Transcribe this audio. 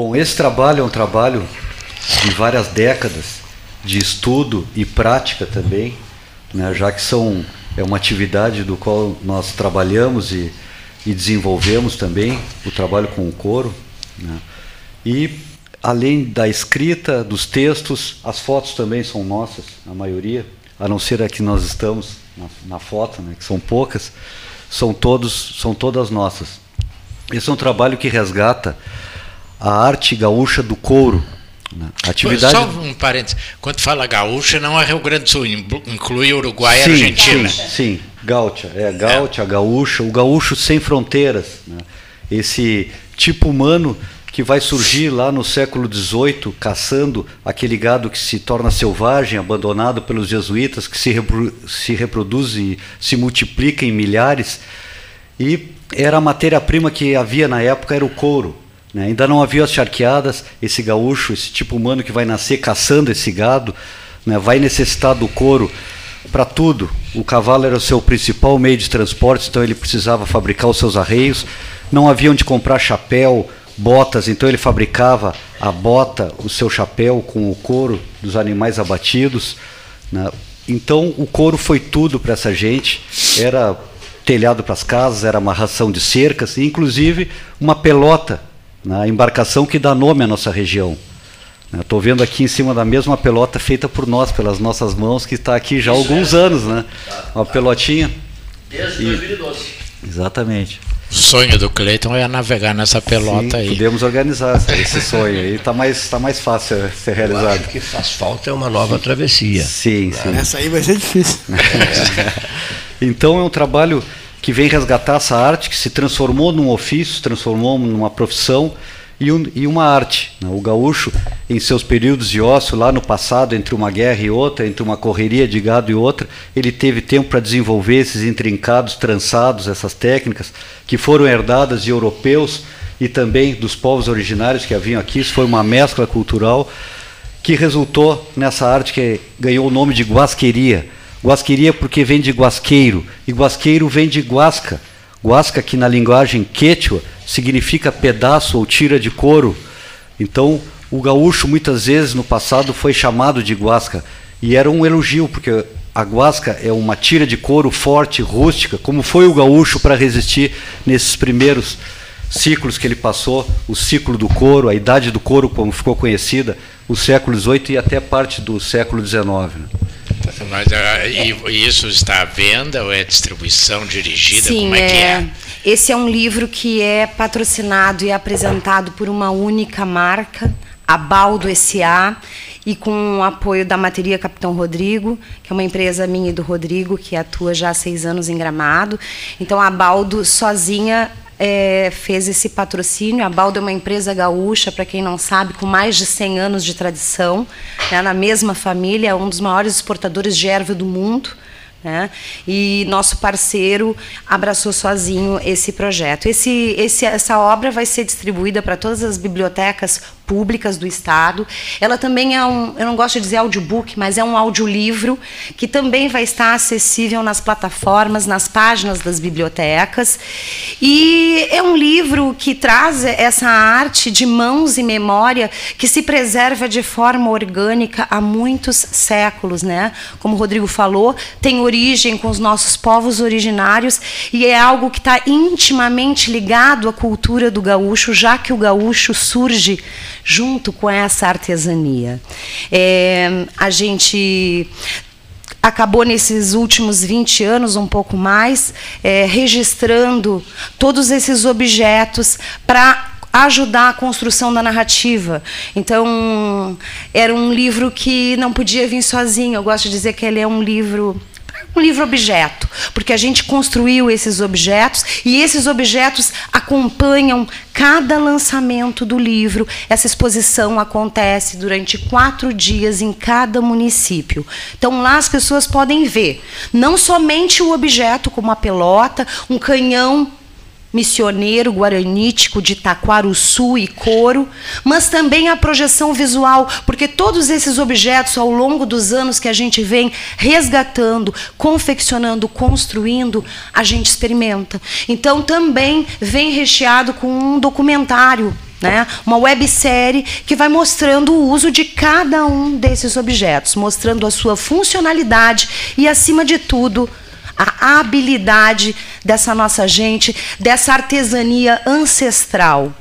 Bom, esse trabalho é um trabalho de várias décadas de estudo e prática também, né, já que são é uma atividade do qual nós trabalhamos e, e desenvolvemos também o trabalho com o coro. Né, e além da escrita, dos textos, as fotos também são nossas, a maioria, a não ser a que nós estamos na, na foto, né, que são poucas, são todos são todas nossas. Esse é um trabalho que resgata a arte gaúcha do couro. Né? Atividade... Só um parênteses. Quando fala gaúcha, não é Rio Grande do Sul, inclui Uruguai e Argentina. Sim, sim, gaúcha. É gaúcha, é. gaúcha, o gaúcho sem fronteiras. Né? Esse tipo humano que vai surgir lá no século XVIII, caçando aquele gado que se torna selvagem, abandonado pelos jesuítas, que se, repro se reproduz e se multiplica em milhares. E era a matéria-prima que havia na época, era o couro. Né? Ainda não havia as charqueadas, esse gaúcho, esse tipo humano que vai nascer caçando esse gado, né? vai necessitar do couro para tudo. O cavalo era o seu principal meio de transporte, então ele precisava fabricar os seus arreios. Não havia onde comprar chapéu, botas, então ele fabricava a bota, o seu chapéu com o couro dos animais abatidos. Né? Então o couro foi tudo para essa gente. Era telhado para as casas, era amarração de cercas, e inclusive uma pelota na embarcação que dá nome à nossa região. Estou vendo aqui em cima da mesma pelota feita por nós, pelas nossas mãos, que está aqui já há alguns é. anos, né? Uma pelotinha. Desde 2012. Exatamente. O sonho do Cleiton é navegar nessa pelota Sim, aí. Podemos organizar esse sonho aí. Está mais, tá mais fácil ser realizado. O que faz falta é uma nova travessia. Sim, sim. Essa aí vai ser difícil. então é um trabalho que vem resgatar essa arte que se transformou num ofício, transformou numa profissão e, um, e uma arte. Né? O gaúcho, em seus períodos de ócio, lá no passado, entre uma guerra e outra, entre uma correria de gado e outra, ele teve tempo para desenvolver esses intrincados, trançados, essas técnicas que foram herdadas de europeus e também dos povos originários que haviam aqui. Isso foi uma mescla cultural que resultou nessa arte que ganhou o nome de guasqueria Guasqueria porque vem de guasqueiro, e guasqueiro vem de guasca. Guasca, que na linguagem quechua significa pedaço ou tira de couro. Então, o gaúcho muitas vezes no passado foi chamado de guasca, e era um elogio, porque a guasca é uma tira de couro forte, rústica, como foi o gaúcho para resistir nesses primeiros ciclos que ele passou, o ciclo do couro, a idade do couro, como ficou conhecida, o século XVIII e até parte do século XIX. Mas uh, isso está à venda ou é distribuição dirigida? Sim, Como é, é, que é? Esse é um livro que é patrocinado e apresentado por uma única marca, a Baldo S.A., e com o apoio da Materia Capitão Rodrigo, que é uma empresa minha e do Rodrigo, que atua já há seis anos em Gramado. Então, a Baldo sozinha é, fez esse patrocínio. A Baldo é uma empresa gaúcha, para quem não sabe, com mais de 100 anos de tradição, né, na mesma família, um dos maiores exportadores de erva do mundo. Né? E nosso parceiro abraçou sozinho esse projeto. Esse, esse, essa obra vai ser distribuída para todas as bibliotecas públicas do Estado. Ela também é um, eu não gosto de dizer audiobook, mas é um audiolivro que também vai estar acessível nas plataformas, nas páginas das bibliotecas. E é um livro que traz essa arte de mãos e memória que se preserva de forma orgânica há muitos séculos, né? Como o Rodrigo falou, tem origem com os nossos povos originários e é algo que está intimamente ligado à cultura do gaúcho, já que o gaúcho surge junto com essa artesania. É, a gente acabou nesses últimos 20 anos, um pouco mais, é, registrando todos esses objetos para ajudar a construção da narrativa. Então, era um livro que não podia vir sozinho. Eu gosto de dizer que ele é um livro um livro objeto, porque a gente construiu esses objetos e esses objetos acompanham cada lançamento do livro. Essa exposição acontece durante quatro dias em cada município. Então lá as pessoas podem ver não somente o objeto, como a pelota, um canhão missioneiro guaranítico de Taquaruçu e Coro, mas também a projeção visual, porque todos esses objetos ao longo dos anos que a gente vem resgatando, confeccionando, construindo, a gente experimenta. Então também vem recheado com um documentário Né? Uma websérie que vai mostrando o uso de cada um desses objetos, mostrando a sua funcionalidade e, acima de tudo, a habilidade dessa nossa gente, dessa artesania ancestral.